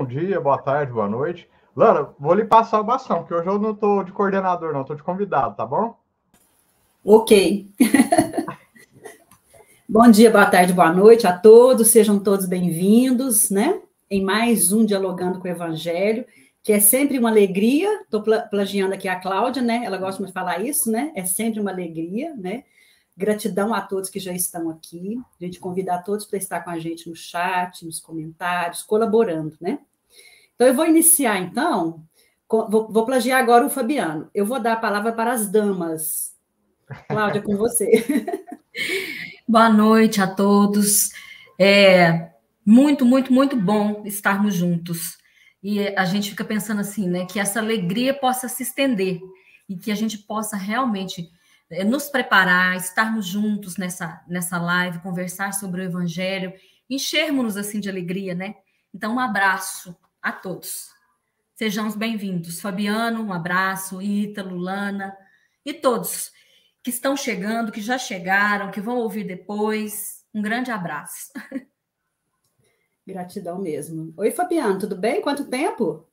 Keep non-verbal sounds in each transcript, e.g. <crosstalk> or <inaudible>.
bom dia, boa tarde, boa noite. Lana, vou lhe passar o bastão, porque hoje eu não estou de coordenador, não, estou de convidado, tá bom? Ok. <laughs> bom dia, boa tarde, boa noite a todos, sejam todos bem-vindos, né? Em mais um Dialogando com o Evangelho, que é sempre uma alegria. Estou plagiando aqui a Cláudia, né? Ela gosta de falar isso, né? É sempre uma alegria, né? Gratidão a todos que já estão aqui. A gente convida a todos para estar com a gente no chat, nos comentários, colaborando, né? Então, eu vou iniciar, então, vou, vou plagiar agora o Fabiano. Eu vou dar a palavra para as damas. Cláudia, com você. <laughs> Boa noite a todos. É muito, muito, muito bom estarmos juntos. E a gente fica pensando assim, né, que essa alegria possa se estender e que a gente possa realmente é, nos preparar, estarmos juntos nessa, nessa live, conversar sobre o Evangelho, enchermos-nos assim de alegria, né? Então, um abraço a todos. Sejamos bem-vindos. Fabiano, um abraço, Ítalo, Lana e todos que estão chegando, que já chegaram, que vão ouvir depois. Um grande abraço. <laughs> Gratidão mesmo. Oi, Fabiano, tudo bem? Quanto tempo?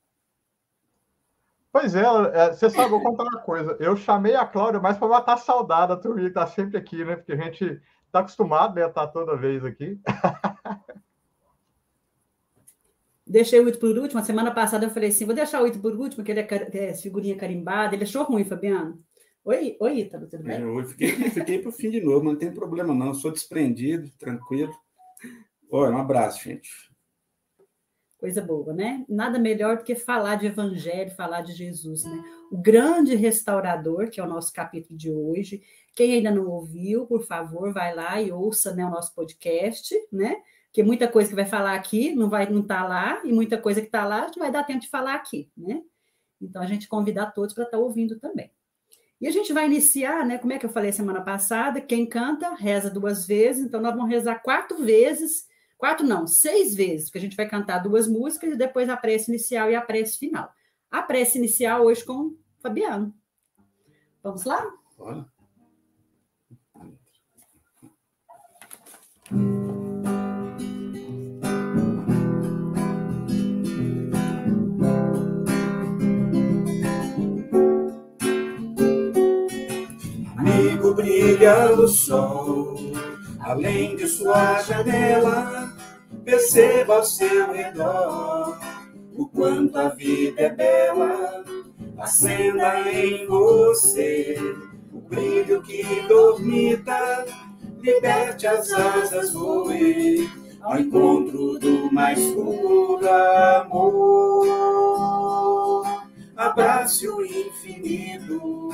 Pois é, é, você sabe, vou contar uma coisa. Eu chamei a Cláudia mais para matar a saudade, a turma que está sempre aqui, né? Porque a gente está acostumado né, a estar toda vez aqui. <laughs> Deixei o Ito por último. A semana passada eu falei assim: vou deixar o Ito por último, que ele é, é figurinha carimbada. Ele achou ruim, Fabiano. Oi, oi Ítalo, tudo bem? É, eu fiquei, fiquei para o fim de novo, mas não tem problema não. Eu sou desprendido, tranquilo. Olha, um abraço, gente. Coisa boa, né? Nada melhor do que falar de evangelho, falar de Jesus, né? O grande restaurador, que é o nosso capítulo de hoje. Quem ainda não ouviu, por favor, vai lá e ouça né, o nosso podcast, né? Porque muita coisa que vai falar aqui não vai não tá lá, e muita coisa que está lá não vai dar tempo de falar aqui, né? Então a gente convida a todos para estar tá ouvindo também. E a gente vai iniciar, né? Como é que eu falei semana passada? Quem canta, reza duas vezes, então nós vamos rezar quatro vezes Quatro não, seis vezes, porque a gente vai cantar duas músicas e depois a prece inicial e a prece final. A prece inicial hoje com o Fabiano. Vamos lá? Bora. Brilha o sol, além de sua janela Perceba ao seu redor o quanto a vida é bela. Acenda em você o brilho que dormita. Liberte as asas, voe ao encontro do mais puro amor. Abrace o infinito.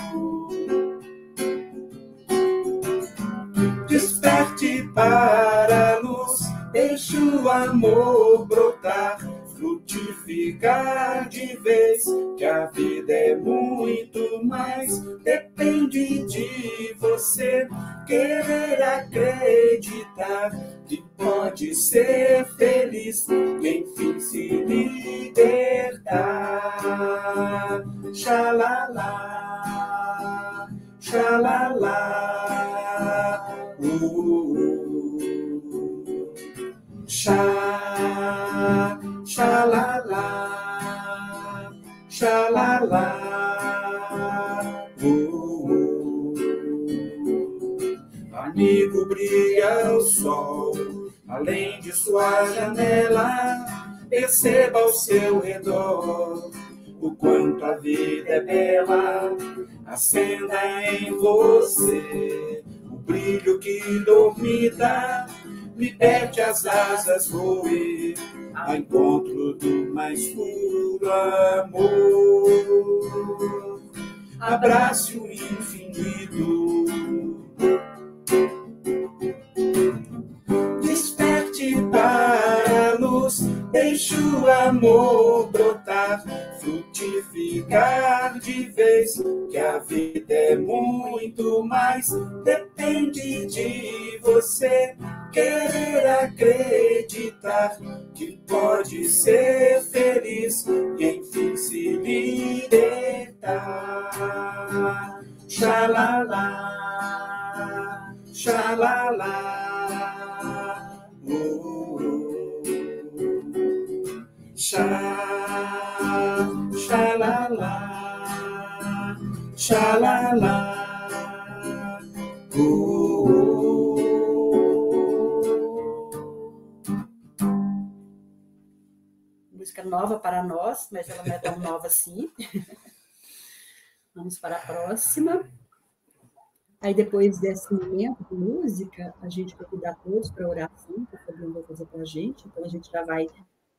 Desperte para a luz Deixa o amor brotar, frutificar de vez, que a vida é muito mais. Depende de você querer acreditar que pode ser feliz, enfim se libertar. Xalala, xalala, uh, uh, uh. Xa, xalala, xalala. Uh, uh. Amigo, brilha o sol, além de sua janela, perceba ao seu redor o quanto a vida é bela. Acenda em você brilho que dormita liberte as asas, voe ao encontro do mais puro amor. Abrace o infinito. Desperte para a luz, deixe o amor brotar, frutificar de vez, que a vida é muito mais, depende de você querer acreditar que pode ser feliz e enfim se libertar. Xalala, xalala, uh, uh. Xa, xalala, xalala. Uh, Música nova para nós, mas ela não é tão nova assim. Vamos para a próxima. Aí, depois desse momento de música, a gente vai convidar todos para oração, que o Fabiano fazer para a gente. Então, a gente já vai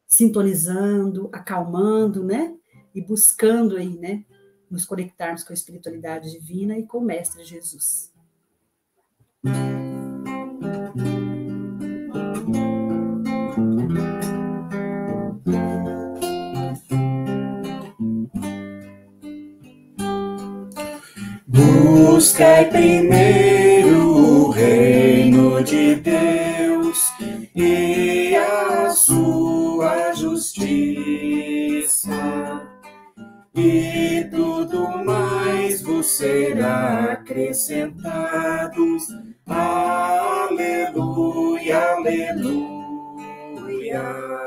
sintonizando, acalmando, né? E buscando aí, né? Nos conectarmos com a espiritualidade divina e com o Mestre Jesus. Buscai primeiro o reino de Deus e a sua justiça, e tudo mais vos será acrescentado. Aleluia, aleluia. Aleluia.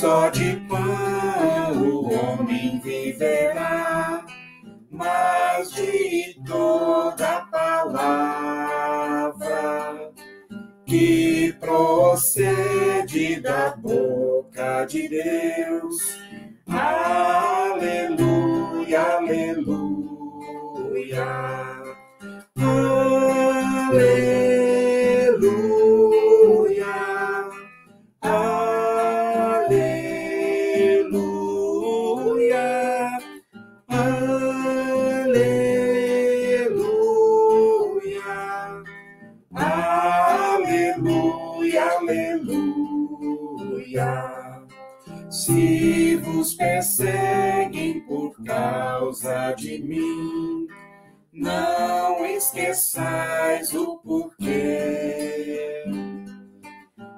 Só de pão o homem viverá, mas de toda palavra que procede da boca de Deus. Aleluia, aleluia. Aleluia. De mim, não esqueçais o porquê.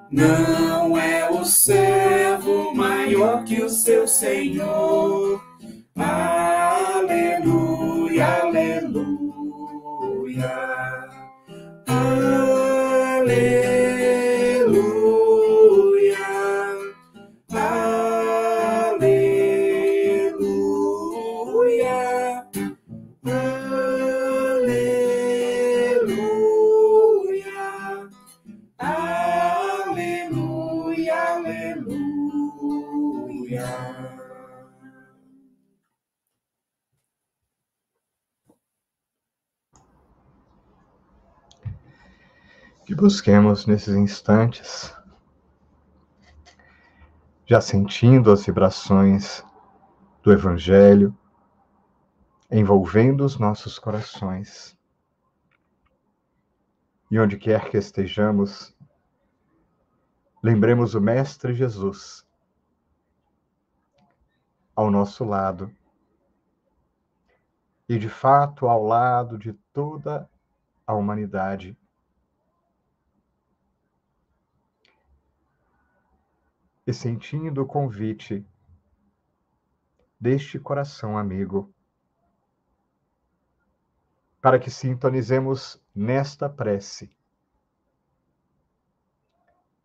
Não é o servo maior que o seu Senhor. Busquemos nesses instantes, já sentindo as vibrações do Evangelho envolvendo os nossos corações. E onde quer que estejamos, lembremos o Mestre Jesus ao nosso lado. E de fato ao lado de toda a humanidade. E sentindo o convite deste coração amigo para que sintonizemos nesta prece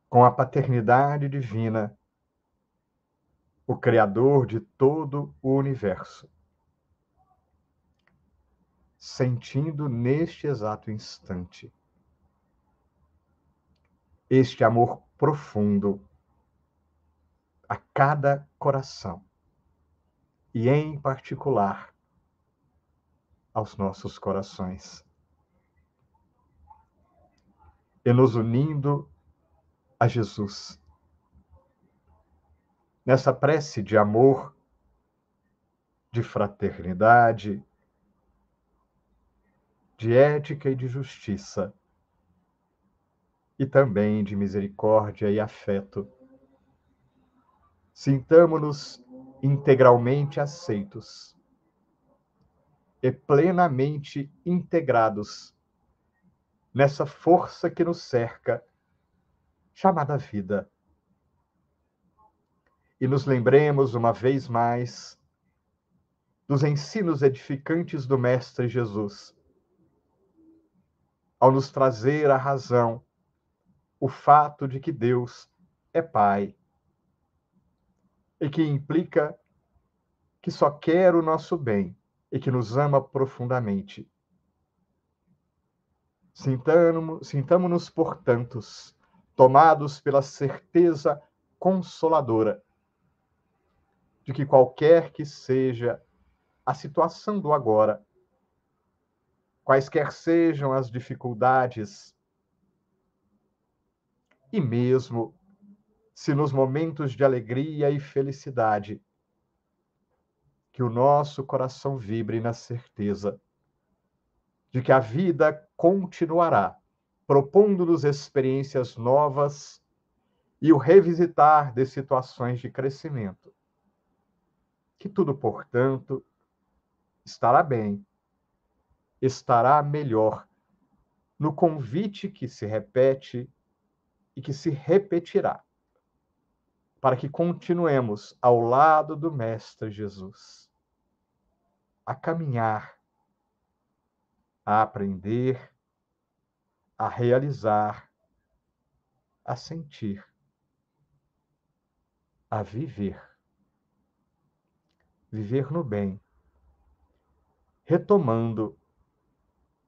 com a paternidade divina, o Criador de todo o universo, sentindo neste exato instante este amor profundo a cada coração, e em particular aos nossos corações. E nos unindo a Jesus. Nessa prece de amor, de fraternidade, de ética e de justiça, e também de misericórdia e afeto. Sintamo-nos integralmente aceitos e plenamente integrados nessa força que nos cerca, chamada vida. E nos lembremos uma vez mais dos ensinos edificantes do Mestre Jesus, ao nos trazer a razão, o fato de que Deus é Pai, e que implica que só quer o nosso bem e que nos ama profundamente. Sintamo-nos, portanto, tomados pela certeza consoladora de que qualquer que seja a situação do agora, quaisquer sejam as dificuldades, e mesmo se nos momentos de alegria e felicidade, que o nosso coração vibre na certeza de que a vida continuará, propondo-nos experiências novas e o revisitar de situações de crescimento. Que tudo, portanto, estará bem, estará melhor no convite que se repete e que se repetirá, para que continuemos ao lado do Mestre Jesus, a caminhar a aprender, a realizar, a sentir, a viver. Viver no bem, retomando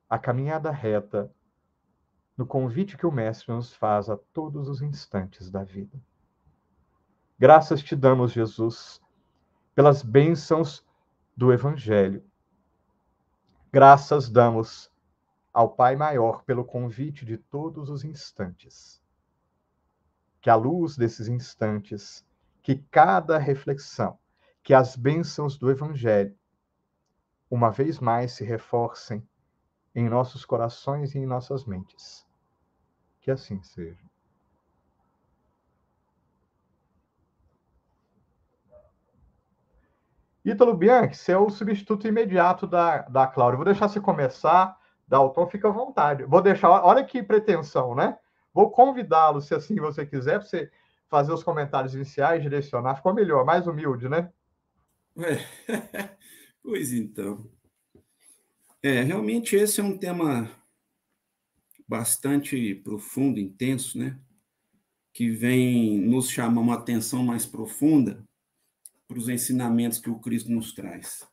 a caminhada reta no convite que o Mestre nos faz a todos os instantes da vida. Graças te damos, Jesus, pelas bênçãos do Evangelho Graças damos ao Pai Maior pelo convite de todos os instantes. Que a luz desses instantes, que cada reflexão, que as bênçãos do Evangelho, uma vez mais se reforcem em nossos corações e em nossas mentes. Que assim seja. Ítalo Bianchi, você é o substituto imediato da, da Cláudia. Vou deixar você começar, Dalton, fica à vontade. Vou deixar, olha que pretensão, né? Vou convidá-lo, se assim você quiser, para você fazer os comentários iniciais, direcionar. Ficou melhor, mais humilde, né? É. <laughs> pois então. É, realmente esse é um tema bastante profundo, intenso, né? Que vem nos chamar uma atenção mais profunda para os ensinamentos que o Cristo nos traz.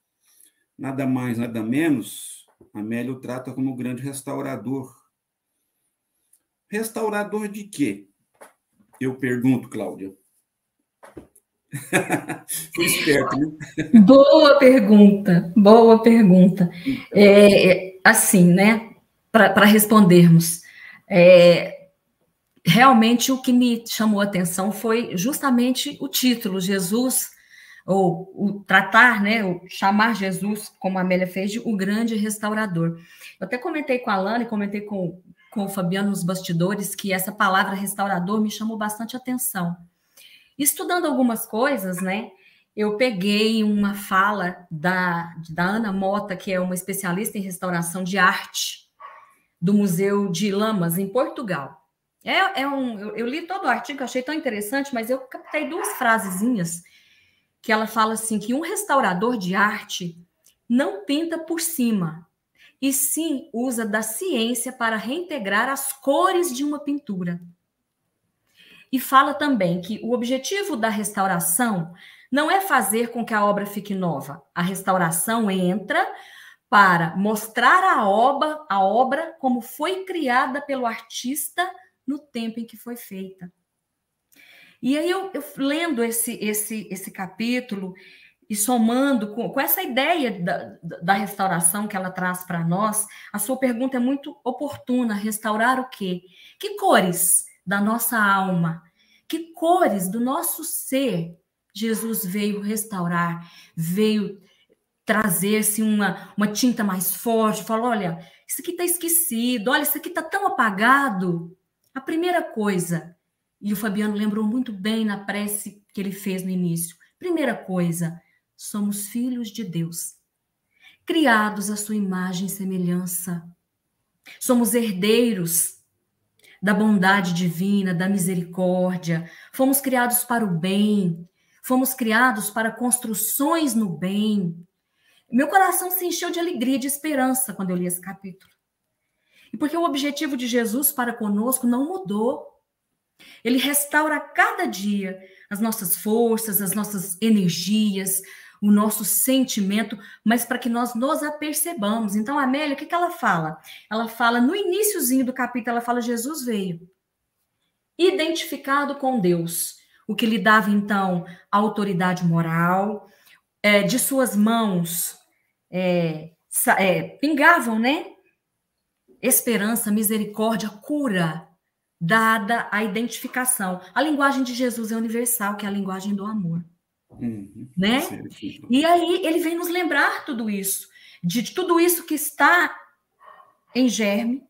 Nada mais, nada menos, Amélio trata como grande restaurador. Restaurador de quê? Eu pergunto, Cláudia. <laughs> Fui esperto, né? Boa pergunta, boa pergunta. É, assim, né, para respondermos, é, realmente o que me chamou a atenção foi justamente o título, Jesus ou tratar, né, o chamar Jesus, como a Amélia fez, de o grande restaurador. Eu até comentei com a Alana e comentei com, com o Fabiano nos bastidores que essa palavra restaurador me chamou bastante atenção. Estudando algumas coisas, né, eu peguei uma fala da, da Ana Mota, que é uma especialista em restauração de arte, do Museu de Lamas, em Portugal. É, é um, eu, eu li todo o artigo, achei tão interessante, mas eu captei duas frasezinhas que ela fala assim que um restaurador de arte não pinta por cima, e sim usa da ciência para reintegrar as cores de uma pintura. E fala também que o objetivo da restauração não é fazer com que a obra fique nova. A restauração entra para mostrar a obra, a obra como foi criada pelo artista no tempo em que foi feita. E aí eu, eu lendo esse, esse, esse capítulo e somando com, com essa ideia da, da restauração que ela traz para nós, a sua pergunta é muito oportuna. Restaurar o quê? Que cores da nossa alma? Que cores do nosso ser Jesus veio restaurar, veio trazer-se uma, uma tinta mais forte, falou: olha, isso aqui está esquecido, olha, isso aqui está tão apagado. A primeira coisa e o Fabiano lembrou muito bem na prece que ele fez no início. Primeira coisa, somos filhos de Deus. criados à sua imagem e semelhança. Somos herdeiros da bondade divina, da misericórdia. Fomos criados para o bem. Fomos criados para construções no bem. Meu coração se encheu de alegria e de esperança quando eu li esse capítulo. E porque o objetivo de Jesus para conosco não mudou. Ele restaura cada dia as nossas forças, as nossas energias, o nosso sentimento, mas para que nós nos apercebamos. Então, a Amélia, o que, que ela fala? Ela fala, no iníciozinho do capítulo, ela fala, Jesus veio, identificado com Deus, o que lhe dava, então, autoridade moral, é, de suas mãos é, é, pingavam, né? Esperança, misericórdia, cura, dada a identificação. A linguagem de Jesus é universal, que é a linguagem do amor. Uhum, né? E aí ele vem nos lembrar tudo isso, de tudo isso que está em germe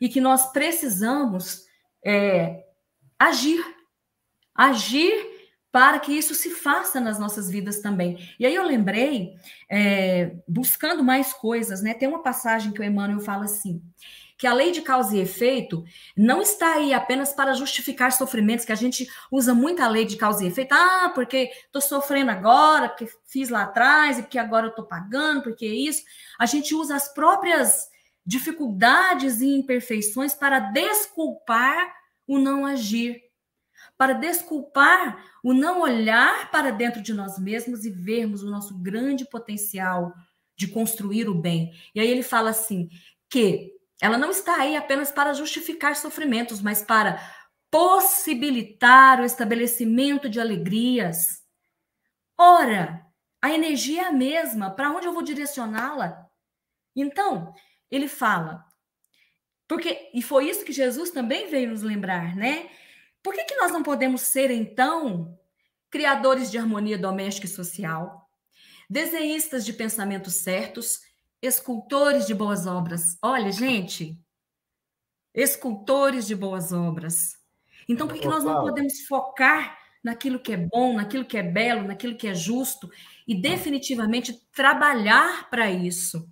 e que nós precisamos é, agir, agir para que isso se faça nas nossas vidas também. E aí eu lembrei, é, buscando mais coisas, né? Tem uma passagem que o Emmanuel fala assim: que a lei de causa e efeito não está aí apenas para justificar sofrimentos, que a gente usa muito a lei de causa e efeito. Ah, porque estou sofrendo agora, porque fiz lá atrás, e porque agora eu estou pagando, porque isso. A gente usa as próprias dificuldades e imperfeições para desculpar o não agir, para desculpar o não olhar para dentro de nós mesmos e vermos o nosso grande potencial de construir o bem. E aí ele fala assim que ela não está aí apenas para justificar sofrimentos, mas para possibilitar o estabelecimento de alegrias. Ora, a energia é a mesma, para onde eu vou direcioná-la? Então, ele fala, porque e foi isso que Jesus também veio nos lembrar, né? Por que, que nós não podemos ser então criadores de harmonia doméstica e social, desenhistas de pensamentos certos escultores de boas obras. Olha, gente, escultores de boas obras. Então, por que nós não podemos focar naquilo que é bom, naquilo que é belo, naquilo que é justo e definitivamente trabalhar para isso?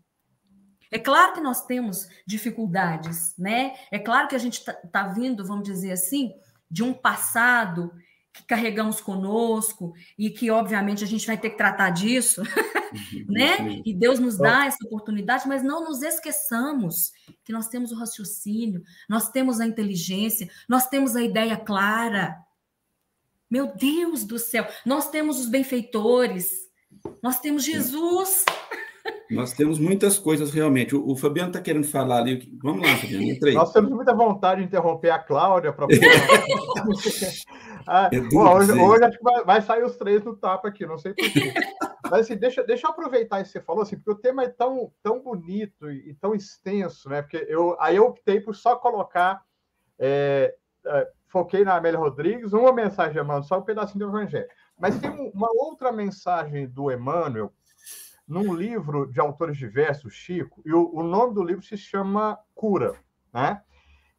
É claro que nós temos dificuldades, né? É claro que a gente está tá vindo, vamos dizer assim, de um passado que carregamos conosco e que, obviamente, a gente vai ter que tratar disso, uhum, <laughs> né? E Deus nos dá essa oportunidade, mas não nos esqueçamos que nós temos o raciocínio, nós temos a inteligência, nós temos a ideia clara. Meu Deus do céu, nós temos os benfeitores, nós temos Jesus. Nós temos muitas coisas realmente. O, o Fabiano está querendo falar ali. Vamos lá, Fabiano, entra aí. Nós temos muita vontade de interromper a Cláudia para <laughs> ah, é bom, hoje, hoje, acho que vai, vai, sair os três no tapa aqui, não sei porquê. Mas assim, deixa, deixa eu aproveitar isso que você falou, assim, porque o tema é tão, tão bonito e, e tão extenso, né? Porque eu, aí eu optei por só colocar. É, é, foquei na Amélia Rodrigues, uma mensagem de Emmanuel, só um pedacinho do Evangelho. Mas tem uma outra mensagem do Emmanuel num livro de autores diversos, Chico, e o, o nome do livro se chama Cura, né?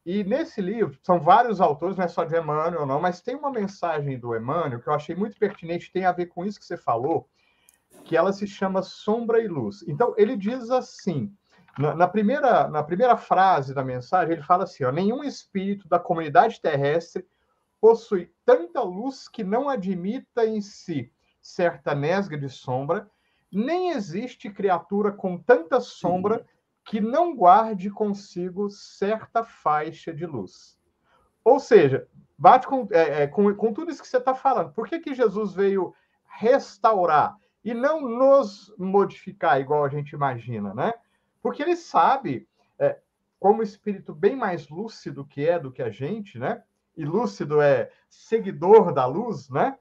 E nesse livro, são vários autores, não é só de Emmanuel, não, mas tem uma mensagem do Emmanuel que eu achei muito pertinente, tem a ver com isso que você falou, que ela se chama Sombra e Luz. Então, ele diz assim, na, na primeira, na primeira frase da mensagem, ele fala assim, ó, nenhum espírito da comunidade terrestre possui tanta luz que não admita em si certa nesga de sombra, nem existe criatura com tanta sombra que não guarde consigo certa faixa de luz. Ou seja, bate com, é, é, com, com tudo isso que você está falando. Por que, que Jesus veio restaurar e não nos modificar igual a gente imagina, né? Porque ele sabe, é, como espírito bem mais lúcido que é do que a gente, né? E lúcido é seguidor da luz, né?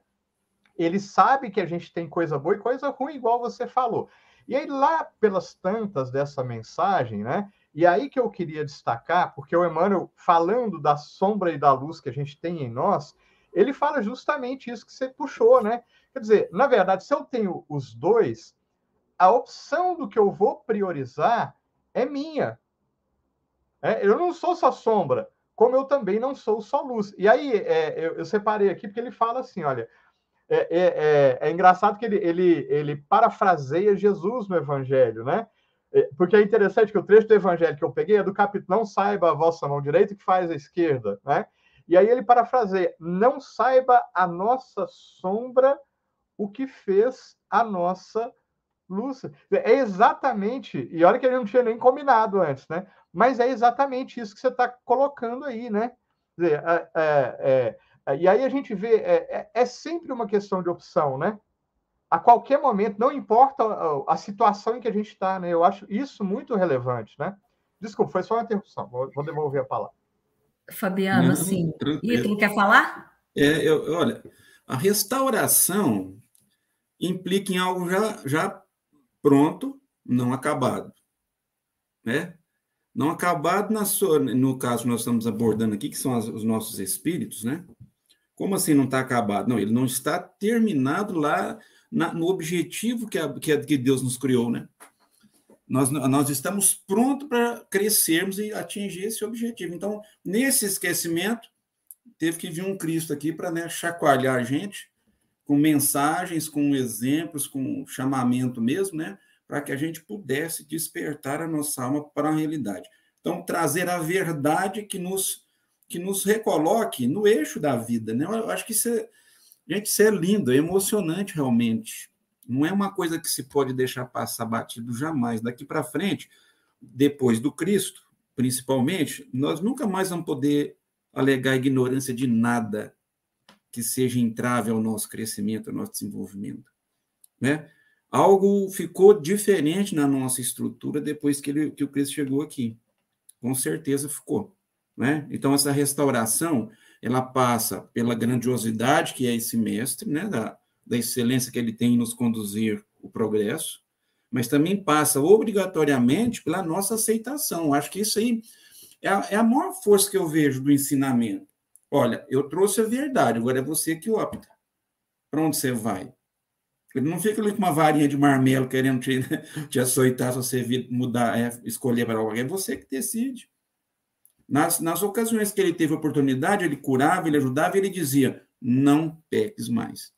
Ele sabe que a gente tem coisa boa e coisa ruim, igual você falou. E aí, lá pelas tantas dessa mensagem, né? E aí que eu queria destacar, porque o Emmanuel, falando da sombra e da luz que a gente tem em nós, ele fala justamente isso que você puxou, né? Quer dizer, na verdade, se eu tenho os dois, a opção do que eu vou priorizar é minha. É, eu não sou só sombra, como eu também não sou só luz. E aí, é, eu, eu separei aqui porque ele fala assim: olha, é, é, é, é, engraçado que ele, ele, ele parafraseia Jesus no Evangelho, né? É, porque é interessante que o trecho do evangelho que eu peguei é do capítulo Não saiba a vossa mão direita que faz a esquerda, né? E aí ele parafraseia: Não saiba a nossa sombra o que fez a nossa luz. É exatamente, e olha que ele não tinha nem combinado antes, né? Mas é exatamente isso que você está colocando aí, né? Dizer, é, é, é, e aí a gente vê, é, é, é sempre uma questão de opção, né? a qualquer momento, não importa a, situação em que a gente está, né? Eu acho isso muito relevante, né? Desculpa, foi só uma interrupção, vou, vou devolver a palavra. Fabiano, não, assim, Ítalo, quer falar? É, eu, olha, a restauração implica em algo já, já pronto, não acabado, né? Não acabado na sua, no caso que nós estamos abordando aqui, que são as, os nossos espíritos, né? Como assim não está acabado? Não, ele não está terminado lá na, no objetivo que, a, que, a, que Deus nos criou, né? Nós, nós estamos prontos para crescermos e atingir esse objetivo. Então, nesse esquecimento, teve que vir um Cristo aqui para né, chacoalhar a gente com mensagens, com exemplos, com chamamento mesmo, né? Para que a gente pudesse despertar a nossa alma para a realidade. Então, trazer a verdade que nos, que nos recoloque no eixo da vida, né? Eu acho que isso é, Gente, isso é lindo, é emocionante realmente. Não é uma coisa que se pode deixar passar batido jamais. Daqui para frente, depois do Cristo, principalmente, nós nunca mais vamos poder alegar ignorância de nada que seja entrave ao nosso crescimento, ao nosso desenvolvimento. Né? Algo ficou diferente na nossa estrutura depois que, ele, que o Cristo chegou aqui. Com certeza ficou. Né? Então, essa restauração ela passa pela grandiosidade que é esse mestre, né, da, da excelência que ele tem em nos conduzir o progresso, mas também passa obrigatoriamente pela nossa aceitação. Acho que isso aí é a, é a maior força que eu vejo do ensinamento. Olha, eu trouxe a verdade, agora é você que opta. Para onde você vai? Ele não fica ali com uma varinha de marmelo querendo te, <laughs> te açoitar se você mudar, é, escolher para alguém. É você que decide. Nas, nas ocasiões que ele teve oportunidade, ele curava, ele ajudava, ele dizia: não peques mais.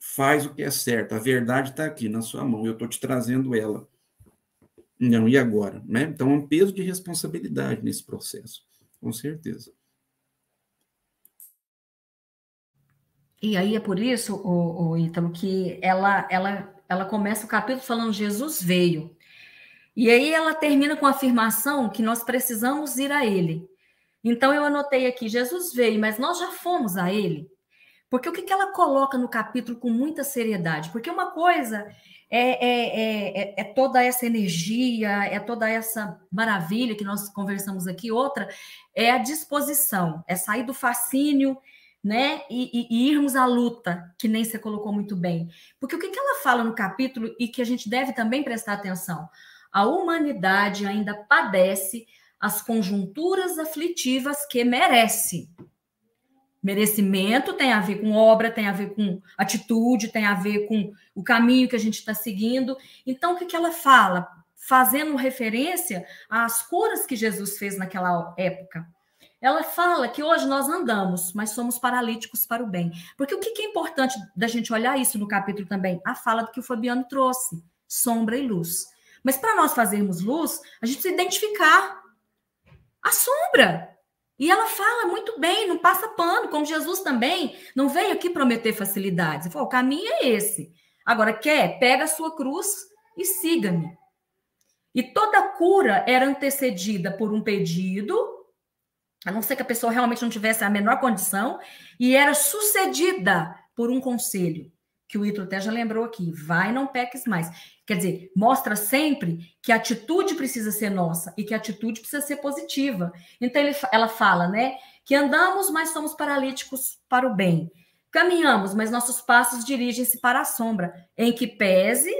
Faz o que é certo, a verdade está aqui na sua mão, eu estou te trazendo ela. Não, e agora? Né? Então, é um peso de responsabilidade nesse processo, com certeza. E aí é por isso, o, o Ítalo, que ela, ela, ela começa o capítulo falando Jesus veio. E aí ela termina com a afirmação que nós precisamos ir a ele. Então eu anotei aqui: Jesus veio, mas nós já fomos a ele. Porque o que, que ela coloca no capítulo com muita seriedade? Porque uma coisa é, é, é, é, toda essa energia, é toda essa maravilha que nós conversamos aqui. Outra é a disposição, é sair do fascínio, né? E, e, e, irmos à luta, que nem você colocou muito bem. Porque o que, que ela fala no capítulo e que a gente deve também prestar atenção? A humanidade ainda padece as conjunturas aflitivas que merece. Merecimento tem a ver com obra, tem a ver com atitude, tem a ver com o caminho que a gente está seguindo. Então, o que, que ela fala? Fazendo referência às curas que Jesus fez naquela época. Ela fala que hoje nós andamos, mas somos paralíticos para o bem. Porque o que, que é importante da gente olhar isso no capítulo também? A fala do que o Fabiano trouxe: sombra e luz. Mas para nós fazermos luz, a gente precisa identificar a sombra. E ela fala muito bem, não passa pano, como Jesus também não veio aqui prometer facilidades. Falou: o caminho é esse. Agora, quer? Pega a sua cruz e siga-me. E toda cura era antecedida por um pedido, a não ser que a pessoa realmente não tivesse a menor condição, e era sucedida por um conselho, que o Ítalo até já lembrou aqui: vai, não peques mais. Quer dizer, mostra sempre que a atitude precisa ser nossa e que a atitude precisa ser positiva. Então, ele, ela fala, né? Que andamos, mas somos paralíticos para o bem. Caminhamos, mas nossos passos dirigem-se para a sombra, em que pese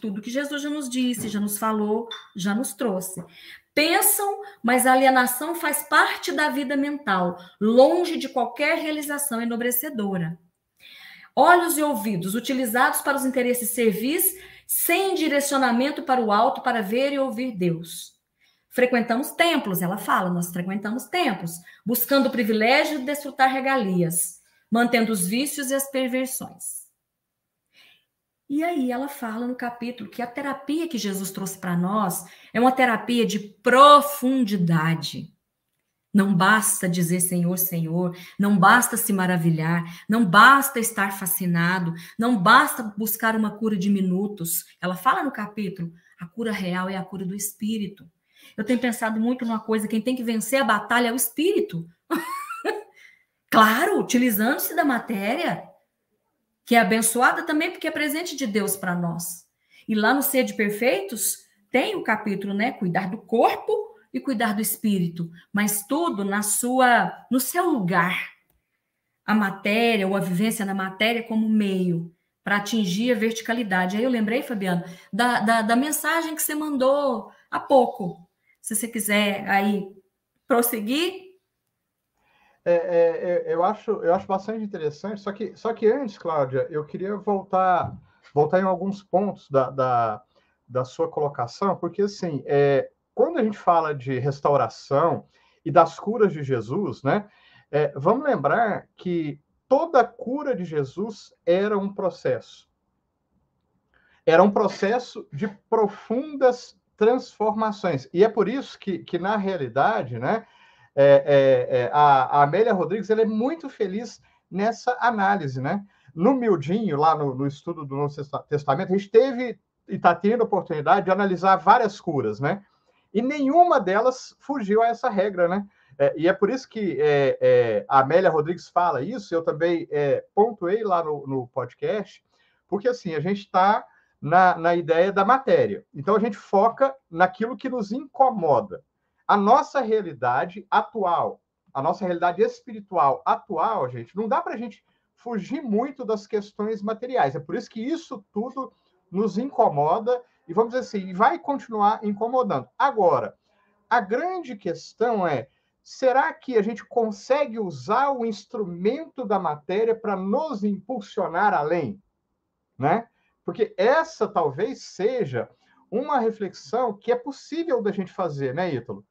tudo que Jesus já nos disse, já nos falou, já nos trouxe. Pensam, mas a alienação faz parte da vida mental, longe de qualquer realização enobrecedora olhos e ouvidos utilizados para os interesses servis, sem direcionamento para o alto para ver e ouvir Deus. Frequentamos templos, ela fala, nós frequentamos templos, buscando o privilégio de desfrutar regalias, mantendo os vícios e as perversões. E aí ela fala no capítulo que a terapia que Jesus trouxe para nós é uma terapia de profundidade. Não basta dizer Senhor, Senhor, não basta se maravilhar, não basta estar fascinado, não basta buscar uma cura de minutos. Ela fala no capítulo: a cura real é a cura do espírito. Eu tenho pensado muito numa coisa: quem tem que vencer a batalha é o espírito. <laughs> claro, utilizando-se da matéria, que é abençoada também porque é presente de Deus para nós. E lá no Ser de Perfeitos tem o capítulo, né? Cuidar do corpo e cuidar do espírito, mas tudo na sua, no seu lugar. A matéria ou a vivência na matéria como meio para atingir a verticalidade. Aí eu lembrei, Fabiano, da, da, da mensagem que você mandou há pouco. Se você quiser aí prosseguir. É, é, é, eu, acho, eu acho bastante interessante, só que, só que antes, Cláudia, eu queria voltar, voltar em alguns pontos da, da, da sua colocação, porque assim, é, quando a gente fala de restauração e das curas de Jesus, né? É, vamos lembrar que toda cura de Jesus era um processo. Era um processo de profundas transformações. E é por isso que, que na realidade, né, é, é, é a, a, Amélia Rodrigues ela é muito feliz nessa análise. Né? No Mildinho, lá no, no estudo do Novo Testamento, a gente teve e está tendo a oportunidade de analisar várias curas, né? E nenhuma delas fugiu a essa regra, né? É, e é por isso que é, é, a Amélia Rodrigues fala isso, eu também é, pontuei lá no, no, podcast, porque assim, a gente está na, na ideia da matéria. Então a gente foca naquilo que nos incomoda. A nossa realidade atual, a nossa realidade espiritual atual, gente, não dá para a gente fugir muito das questões materiais. É por isso que isso tudo nos incomoda e vamos dizer assim, vai continuar incomodando. Agora, a grande questão é: será que a gente consegue usar o instrumento da matéria para nos impulsionar além? Né? Porque essa talvez seja uma reflexão que é possível da gente fazer, né, Ítalo?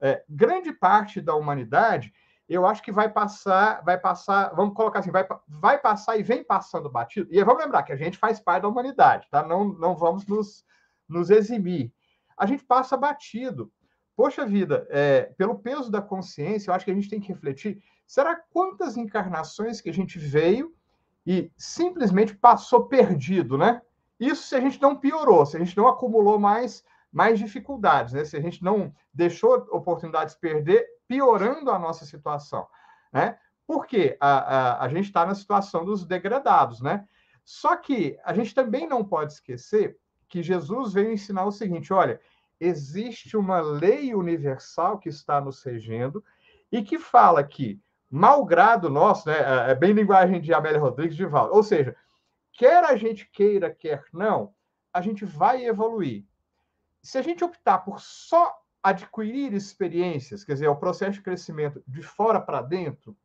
É, grande parte da humanidade, eu acho que vai passar, vai passar, vamos colocar assim, vai, vai passar e vem passando batido. E vamos lembrar que a gente faz parte da humanidade, tá? Não, não vamos nos, nos eximir. A gente passa batido. Poxa vida, é, pelo peso da consciência, eu acho que a gente tem que refletir: será quantas encarnações que a gente veio e simplesmente passou perdido, né? Isso se a gente não piorou, se a gente não acumulou mais, mais dificuldades, né? Se a gente não deixou oportunidades perder, piorando a nossa situação, né? Porque a, a, a gente está na situação dos degradados, né? Só que a gente também não pode esquecer que Jesus veio ensinar o seguinte: olha, existe uma lei universal que está nos regendo e que fala que, malgrado nosso, né, é, é bem linguagem de Amélia Rodrigues de Val, ou seja, quer a gente queira, quer não, a gente vai evoluir. Se a gente optar por só adquirir experiências, quer dizer, o processo de crescimento de fora para dentro,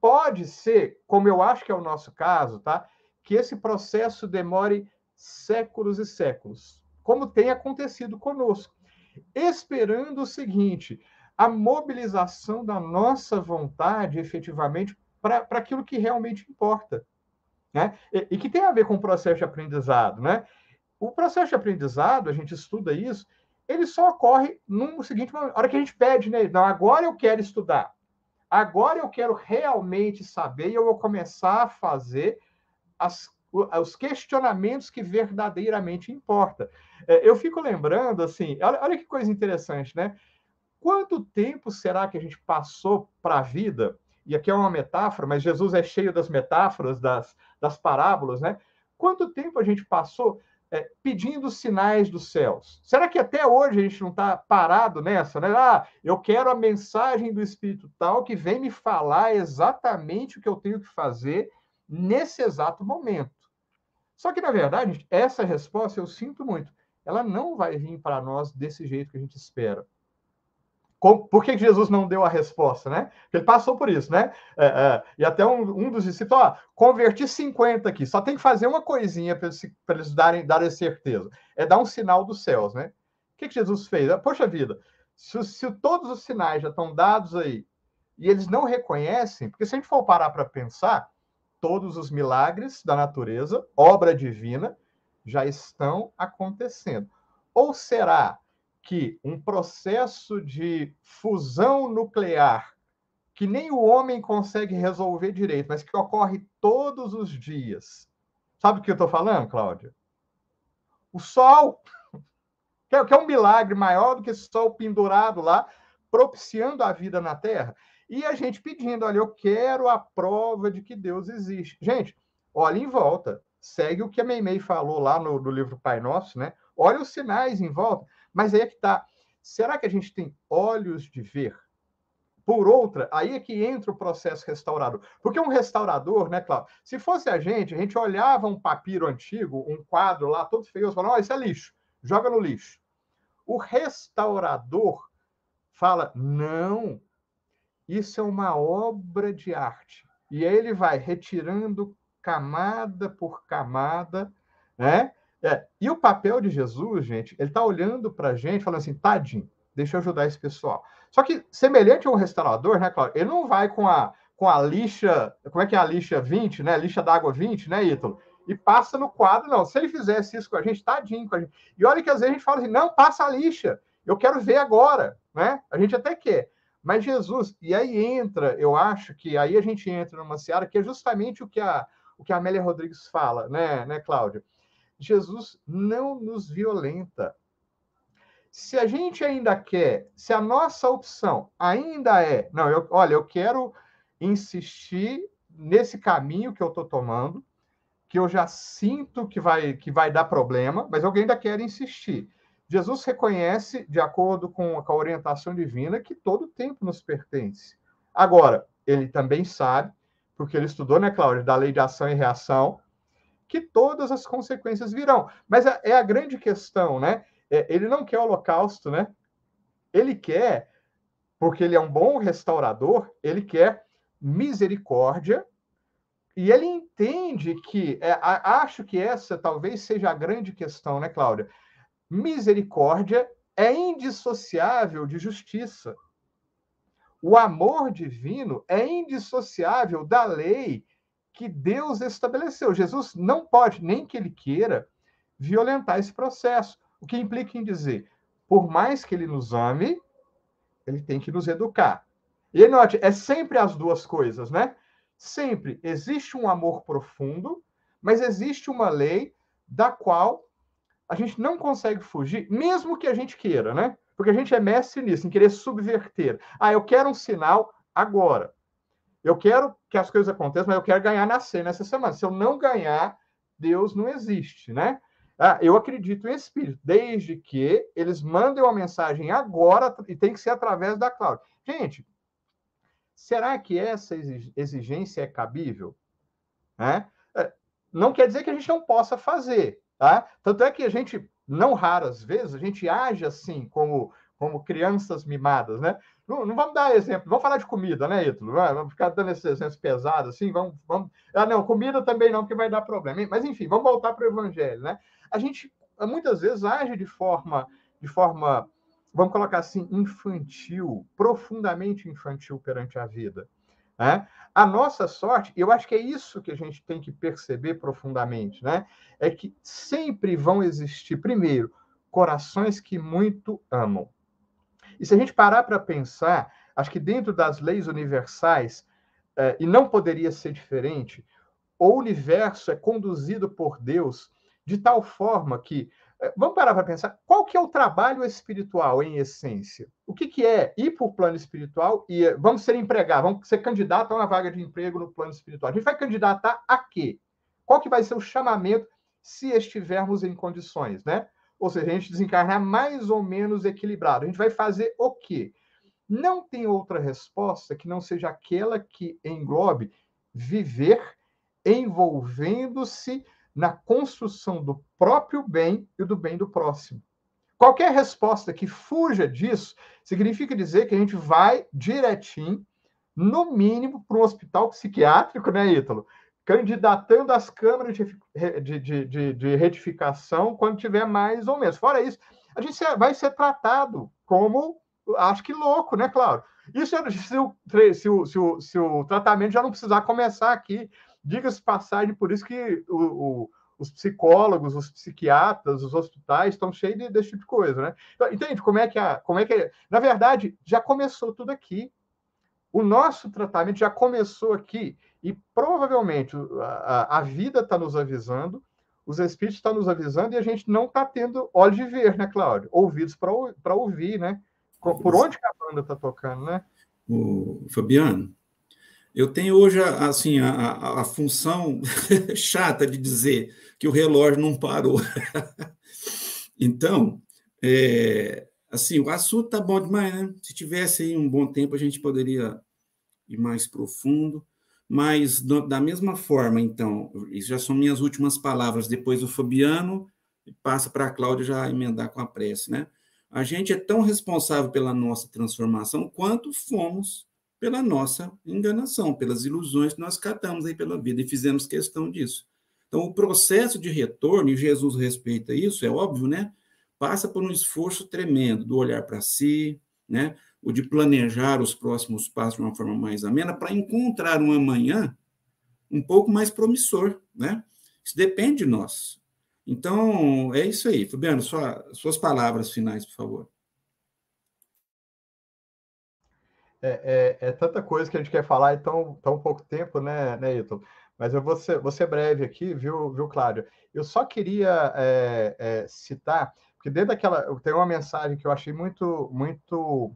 pode ser, como eu acho que é o nosso caso, tá? Que esse processo demore séculos e séculos, como tem acontecido conosco, esperando o seguinte: a mobilização da nossa vontade efetivamente para aquilo que realmente importa. Né? E, e, que tem a ver com o processo de aprendizado. Né? O processo de aprendizado, a gente estuda isso, ele só ocorre no seguinte momento, hora que a gente pede, né? Não, agora eu quero estudar. Agora eu quero realmente saber e eu vou começar a fazer as os questionamentos que verdadeiramente importa. É, eu fico lembrando, assim, olha, olha que coisa interessante, né? Quanto tempo será que a gente passou para a vida? E aqui é uma metáfora, mas Jesus é cheio das metáforas, das, das parábolas, né? Quanto tempo a gente passou é, pedindo sinais dos céus? Será que até hoje a gente não está parado nessa, né? Ah, eu quero a mensagem do Espírito tal que vem me falar exatamente o que eu tenho que fazer nesse exato momento. Só que, na verdade, essa resposta, eu sinto muito, ela não vai vir para nós desse jeito que a gente espera. Por que Jesus não deu a resposta, né? Ele passou por isso, né? É, é, e até um, um, dos discípulos, ó, converti 50 aqui, só tem que fazer uma coisinha para eles, eles darem, darem certeza. É dar um sinal dos céus, né? O que, que Jesus fez? Poxa vida, se, se todos os sinais já estão dados aí e eles não reconhecem, porque se a gente for parar para pensar, todos os milagres da natureza, obra divina, já estão acontecendo. Ou será que um processo de fusão nuclear, que nem o homem consegue resolver direito, mas que ocorre todos os dias. Sabe o que eu estou falando, Cláudia? O Sol, <laughs> que é, um milagre maior do que o Sol pendurado lá, propiciando a vida na Terra. E a gente pedindo, olha, eu quero a prova de que Deus existe. Gente, olha em volta. Segue o que a Meimei falou lá no, no livro Pai Nosso, né? Olha os sinais em volta. Mas aí é que está. Será que a gente tem olhos de ver? Por outra, aí é que entra o processo restaurador. Porque um restaurador, né, Cláudio? Se fosse a gente, a gente olhava um papiro antigo, um quadro lá todo feio, falava, oh, isso é lixo, joga no lixo. O restaurador fala, não, isso é uma obra de arte. E aí ele vai retirando camada por camada, né? É, e o papel de Jesus, gente, ele está olhando para a gente, falando assim, tadinho, deixa eu ajudar esse pessoal. Só que, semelhante a um restaurador, né, Cláudio? Ele não vai com a, com a lixa, como é que é a lixa 20, né? Lixa d'água 20, né, Ítalo? E passa no quadro, não. Se ele fizesse isso com a gente, tadinho com a gente. E olha que às vezes a gente fala assim, não, passa a lixa, eu quero ver agora, né? A gente até quer. Mas Jesus, e aí entra, eu acho que aí a gente entra numa seara que é justamente o que a, o que a Amélia Rodrigues fala, né, né, Cláudia? Jesus não nos violenta. Se a gente ainda quer, se a nossa opção ainda é, não, eu, olha, eu quero insistir nesse caminho que eu estou tomando, que eu já sinto que vai, que vai dar problema, mas eu ainda quero insistir. Jesus reconhece, de acordo com a orientação divina, que todo tempo nos pertence. Agora, ele também sabe, porque ele estudou, né, Cláudia, da lei de ação e reação, que todas as consequências virão. Mas é, é a grande questão, né? É, ele não quer holocausto, né? Ele quer, porque ele é um bom restaurador, ele quer misericórdia e ele entende que, é, acho que essa talvez seja a grande questão, né, Cláudia? Misericórdia é indissociável de justiça. O amor divino é indissociável da lei que Deus estabeleceu. Jesus não pode, nem que ele queira, violentar esse processo. O que implica em dizer, por mais que ele nos ame, ele tem que nos educar. E note, é sempre as duas coisas, né? Sempre existe um amor profundo, mas existe uma lei da qual a gente não consegue fugir, mesmo que a gente queira, né? Porque a gente é mestre nisso, em querer subverter. Ah, eu quero um sinal agora. Eu quero que as coisas aconteçam, mas eu quero ganhar na cena essa semana. Se eu não ganhar, Deus não existe, né? Ah, eu acredito em espírito, desde que eles mandem uma mensagem agora e tem que ser através da cloud. Gente, será que essa exigência é cabível? É? Não quer dizer que a gente não possa fazer, Tá? Tanto é que a gente, não raras vezes, a gente age assim, como, como crianças mimadas, né? Não, não vamos dar exemplo, vamos falar de comida, né, Ítalo? Vamos ficar dando esses exemplos pesados assim, vamos, vamos... Ah, não, comida também não, porque vai dar problema. Mas, enfim, vamos voltar para o evangelho, né? A gente, muitas vezes, age de forma, de forma, vamos colocar assim, infantil, profundamente infantil perante a vida. Né? A nossa sorte, eu acho que é isso que a gente tem que perceber profundamente, né? É que sempre vão existir, primeiro, corações que muito amam. E se a gente parar para pensar, acho que dentro das leis universais, eh, e não poderia ser diferente, o universo é conduzido por Deus de tal forma que vamos parar para pensar, qual que é o trabalho espiritual, em essência? O que, que é ir para o plano espiritual e é, vamos ser empregados, vamos ser candidato a uma vaga de emprego no plano espiritual? A gente vai candidatar a quê? Qual que vai ser o chamamento se estivermos em condições, né? Ou seja, a gente desencarnar mais ou menos equilibrado. A gente vai fazer o quê? Não tem outra resposta que não seja aquela que englobe viver envolvendo-se na construção do próprio bem e do bem do próximo. Qualquer resposta que fuja disso significa dizer que a gente vai direitinho, no mínimo, para um hospital psiquiátrico, né, Ítalo? Candidatando as câmaras de, de, de, de retificação quando tiver mais ou menos. Fora isso, a gente vai ser tratado como, acho que louco, né, Claro? Isso é, se o, se o, se o, se o tratamento já não precisar começar aqui diga-se passagem, por isso que o, o, os psicólogos, os psiquiatras, os hospitais estão cheios de, desse tipo de coisa, né? Então, entende como é que a, como é que na verdade já começou tudo aqui. O nosso tratamento já começou aqui e provavelmente a, a vida está nos avisando, os espíritos estão nos avisando e a gente não está tendo olhos de ver, né, Cláudio? Ouvidos para ouvir, né? Por onde que a banda está tocando, né? O Fabiano, eu tenho hoje assim a, a, a função <laughs> chata de dizer que o relógio não parou. <laughs> então, é, assim, o assunto está bom demais, né? Se tivesse aí um bom tempo, a gente poderia ir mais profundo. Mas, da mesma forma, então, isso já são minhas últimas palavras. Depois o Fabiano passa para a Cláudia já emendar com a prece, né? A gente é tão responsável pela nossa transformação quanto fomos pela nossa enganação, pelas ilusões que nós catamos aí pela vida e fizemos questão disso. Então, o processo de retorno, e Jesus respeita isso, é óbvio, né? Passa por um esforço tremendo do olhar para si, né? O de planejar os próximos passos de uma forma mais amena para encontrar um amanhã um pouco mais promissor, né? Isso depende de nós. Então, é isso aí. Fabiano, sua, suas palavras finais, por favor. É, é, é, tanta coisa que a gente quer falar em tão, tão pouco tempo, né, né Ito? Mas eu vou ser, vou ser breve aqui, viu, viu, Cláudio? Eu só queria é, é, citar, porque dentro daquela. Tem uma mensagem que eu achei muito, muito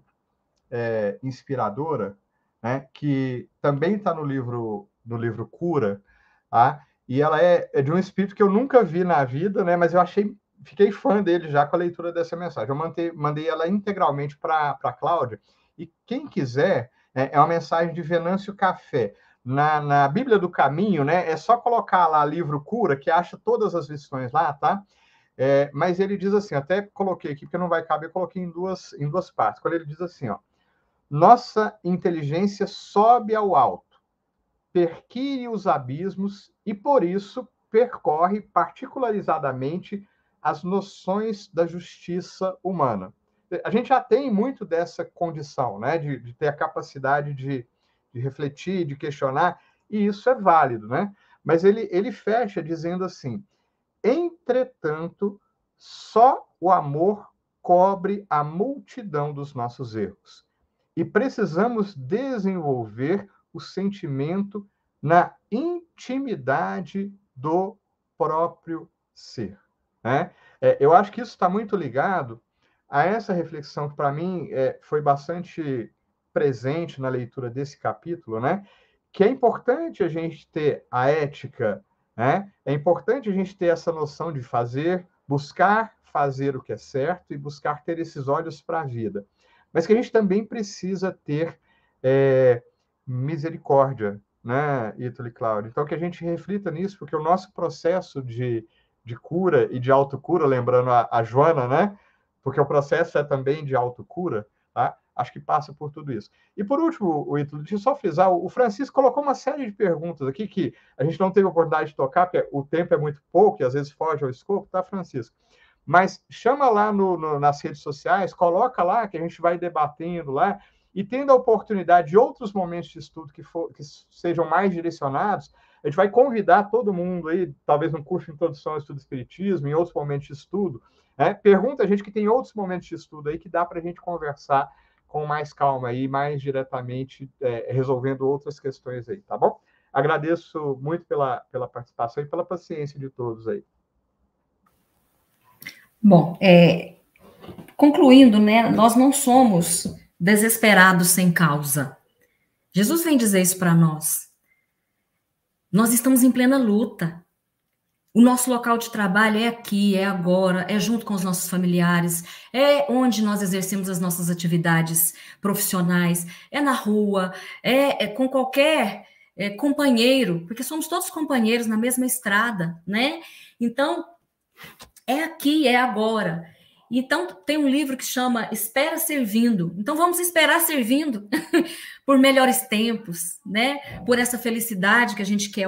é, inspiradora, né, que também está no livro, no livro Cura, tá? e ela é, é, de um espírito que eu nunca vi na vida, né, mas eu achei. Fiquei fã dele já com a leitura dessa mensagem. Eu mandei, mandei ela integralmente para a Cláudia e quem quiser, é, é uma mensagem de Venâncio Café. Na, na Bíblia do Caminho, né? É só colocar lá livro cura, que acha todas as lições lá, tá? É, mas ele diz assim, até coloquei aqui, porque não vai caber, coloquei em duas, em duas partes. Quando ele diz assim, ó, nossa inteligência sobe ao alto, perquire os abismos e, por isso, percorre particularizadamente as noções da justiça humana a gente já tem muito dessa condição, né, de, de ter a capacidade de, de, refletir, de questionar, e isso é válido, né? Mas ele, ele fecha dizendo assim: entretanto, só o amor cobre a multidão dos nossos erros. E precisamos desenvolver o sentimento na intimidade do próprio ser. Né? É, eu acho que isso está muito ligado a essa reflexão que para mim é, foi bastante presente na leitura desse capítulo, né? Que é importante a gente ter a ética, né? É importante a gente ter essa noção de fazer, buscar fazer o que é certo e buscar ter esses olhos para a vida. Mas que a gente também precisa ter é, misericórdia, né, Ítalo e Cláudio? Então, que a gente reflita nisso, porque o nosso processo de, de cura e de autocura, lembrando a, a Joana, né? Porque o processo é também de autocura, tá? acho que passa por tudo isso. E por último, o Ítalo, deixa eu só frisar, o Francisco colocou uma série de perguntas aqui que a gente não teve oportunidade de tocar, porque o tempo é muito pouco e às vezes foge ao escopo, tá, Francisco? Mas chama lá no, no, nas redes sociais, coloca lá que a gente vai debatendo lá, e tendo a oportunidade de outros momentos de estudo que, for, que sejam mais direcionados, a gente vai convidar todo mundo aí, talvez no curso de introdução ao estudo espiritismo, em outros momentos de estudo, né? Pergunta a gente que tem outros momentos de estudo aí que dá para a gente conversar com mais calma e mais diretamente é, resolvendo outras questões aí, tá bom? Agradeço muito pela, pela participação e pela paciência de todos aí. Bom, é, concluindo, né, nós não somos desesperados sem causa. Jesus vem dizer isso para nós. Nós estamos em plena luta. O nosso local de trabalho é aqui, é agora, é junto com os nossos familiares, é onde nós exercemos as nossas atividades profissionais, é na rua, é, é com qualquer é, companheiro, porque somos todos companheiros na mesma estrada, né? Então, é aqui, é agora. Então, tem um livro que chama Espera Servindo. Então, vamos esperar servindo <laughs> por melhores tempos, né? Por essa felicidade que a gente quer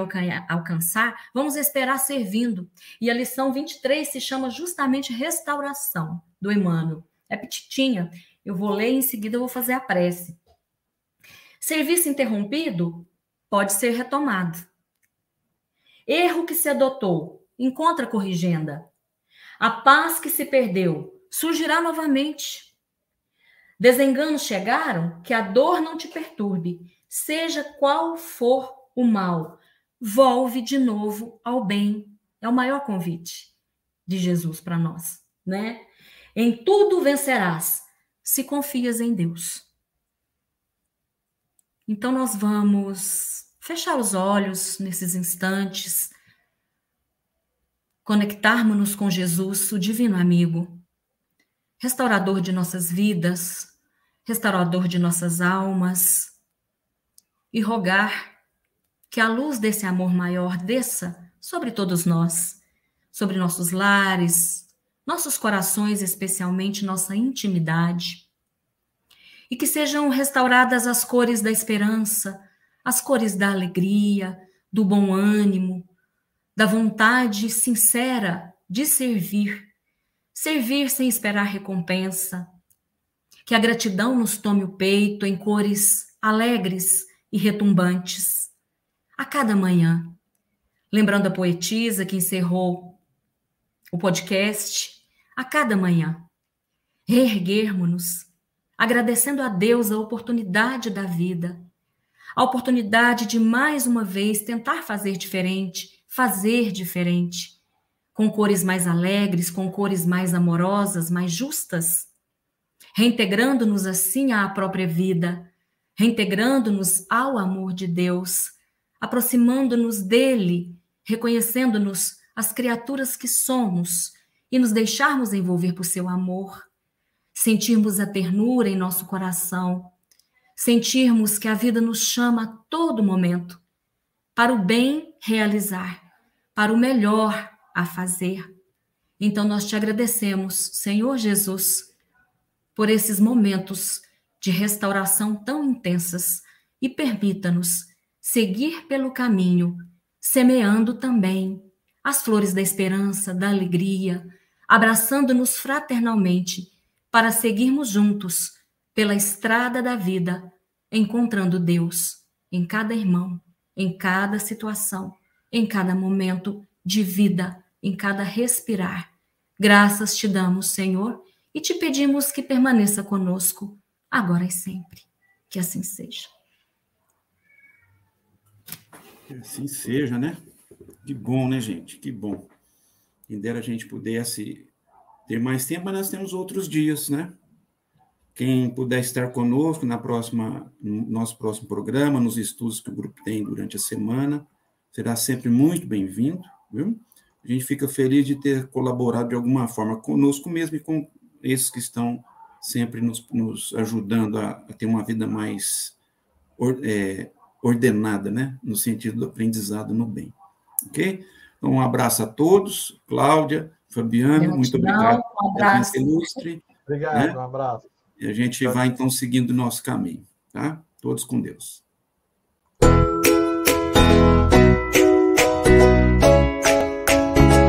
alcançar. Vamos esperar servindo. E a lição 23 se chama justamente Restauração, do Emmanuel. É petitinha. Eu vou ler e em seguida eu vou fazer a prece. Serviço interrompido pode ser retomado. Erro que se adotou, encontra corrigenda. A paz que se perdeu, surgirá novamente. Desenganos chegaram, que a dor não te perturbe, seja qual for o mal, volve de novo ao bem. É o maior convite de Jesus para nós, né? Em tudo vencerás, se confias em Deus. Então nós vamos fechar os olhos nesses instantes, conectarmos-nos com Jesus, o divino amigo, restaurador de nossas vidas, restaurador de nossas almas, e rogar que a luz desse amor maior desça sobre todos nós, sobre nossos lares, nossos corações, especialmente nossa intimidade, e que sejam restauradas as cores da esperança, as cores da alegria, do bom ânimo, da vontade sincera de servir, servir sem esperar recompensa. Que a gratidão nos tome o peito em cores alegres e retumbantes, a cada manhã. Lembrando a poetisa que encerrou o podcast, a cada manhã. Reerguermos-nos, agradecendo a Deus a oportunidade da vida, a oportunidade de mais uma vez tentar fazer diferente, fazer diferente, com cores mais alegres, com cores mais amorosas, mais justas, reintegrando-nos assim à própria vida, reintegrando-nos ao amor de Deus, aproximando-nos dele, reconhecendo-nos as criaturas que somos e nos deixarmos envolver por seu amor, sentirmos a ternura em nosso coração, sentirmos que a vida nos chama a todo momento para o bem realizar, para o melhor a fazer. Então nós te agradecemos, Senhor Jesus, por esses momentos de restauração tão intensas e permita-nos seguir pelo caminho, semeando também as flores da esperança, da alegria, abraçando-nos fraternalmente para seguirmos juntos pela estrada da vida, encontrando Deus em cada irmão, em cada situação, em cada momento de vida, em cada respirar. Graças te damos, Senhor, e te pedimos que permaneça conosco, agora e sempre. Que assim seja. Que assim seja, né? Que bom, né, gente? Que bom. Quem dera a gente pudesse ter mais tempo, mas nós temos outros dias, né? Quem puder estar conosco na próxima, no nosso próximo programa, nos estudos que o grupo tem durante a semana, será sempre muito bem-vindo, viu? A gente fica feliz de ter colaborado de alguma forma conosco mesmo e com esses que estão sempre nos, nos ajudando a, a, ter uma vida mais or, é, ordenada, né? No sentido do aprendizado no bem. Ok? Então, um abraço a todos. Cláudia, Fabiano, muito obrigado. Um abraço. Ilustre, obrigado, né? um abraço. E a gente vai, então, seguindo o nosso caminho, tá? Todos com Deus.